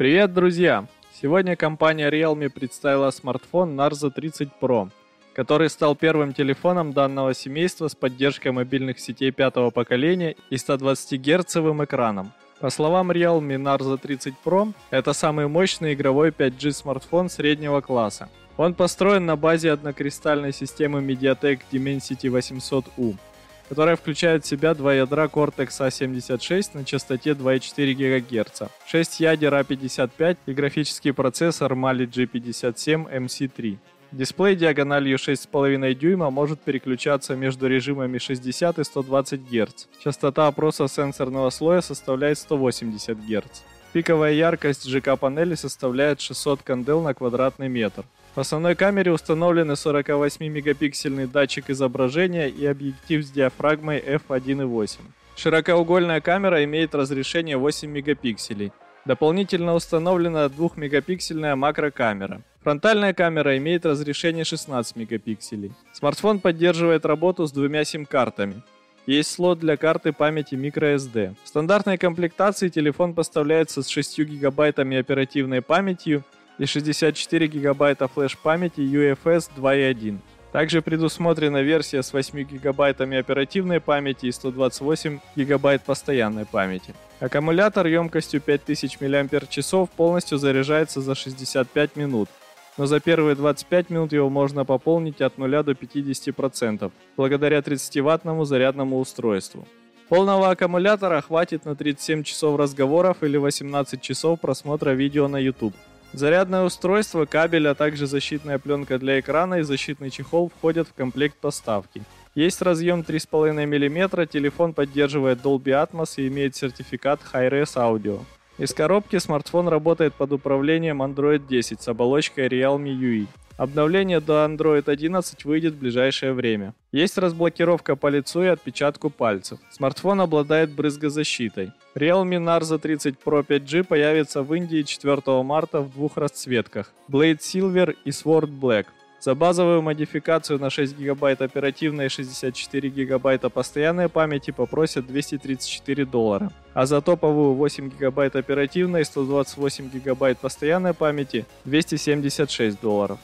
Привет, друзья! Сегодня компания Realme представила смартфон Narza 30 Pro, который стал первым телефоном данного семейства с поддержкой мобильных сетей пятого поколения и 120 герцовым экраном. По словам Realme, Narza 30 Pro – это самый мощный игровой 5G смартфон среднего класса. Он построен на базе однокристальной системы MediaTek Dimensity 800U – которая включает в себя два ядра Cortex A76 на частоте 2,4 ГГц, 6 ядер A55 и графический процессор Mali G57 MC3. Дисплей диагональю 6,5 дюйма может переключаться между режимами 60 и 120 Гц. Частота опроса сенсорного слоя составляет 180 Гц. Пиковая яркость ЖК-панели составляет 600 кандел на квадратный метр. В основной камере установлены 48-мегапиксельный датчик изображения и объектив с диафрагмой f1.8. Широкоугольная камера имеет разрешение 8 мегапикселей. Дополнительно установлена 2-мегапиксельная макрокамера. Фронтальная камера имеет разрешение 16 мегапикселей. Смартфон поддерживает работу с двумя сим-картами. Есть слот для карты памяти microSD. В стандартной комплектации телефон поставляется с 6 гигабайтами оперативной памятью и 64 гигабайта флеш-памяти UFS 2.1. Также предусмотрена версия с 8 гигабайтами оперативной памяти и 128 гигабайт постоянной памяти. Аккумулятор емкостью 5000 мАч полностью заряжается за 65 минут, но за первые 25 минут его можно пополнить от 0 до 50% благодаря 30-ваттному зарядному устройству. Полного аккумулятора хватит на 37 часов разговоров или 18 часов просмотра видео на YouTube. Зарядное устройство, кабель, а также защитная пленка для экрана и защитный чехол входят в комплект поставки. Есть разъем 3,5 мм, телефон поддерживает Dolby Atmos и имеет сертификат Hi-Res Audio. Из коробки смартфон работает под управлением Android 10 с оболочкой Realme UI. Обновление до Android 11 выйдет в ближайшее время. Есть разблокировка по лицу и отпечатку пальцев. Смартфон обладает брызгозащитой. Realme Narza 30 Pro 5G появится в Индии 4 марта в двух расцветках – Blade Silver и Sword Black. За базовую модификацию на 6 ГБ оперативной и 64 ГБ постоянной памяти попросят 234 доллара, а за топовую 8 ГБ оперативной и 128 ГБ постоянной памяти 276 долларов.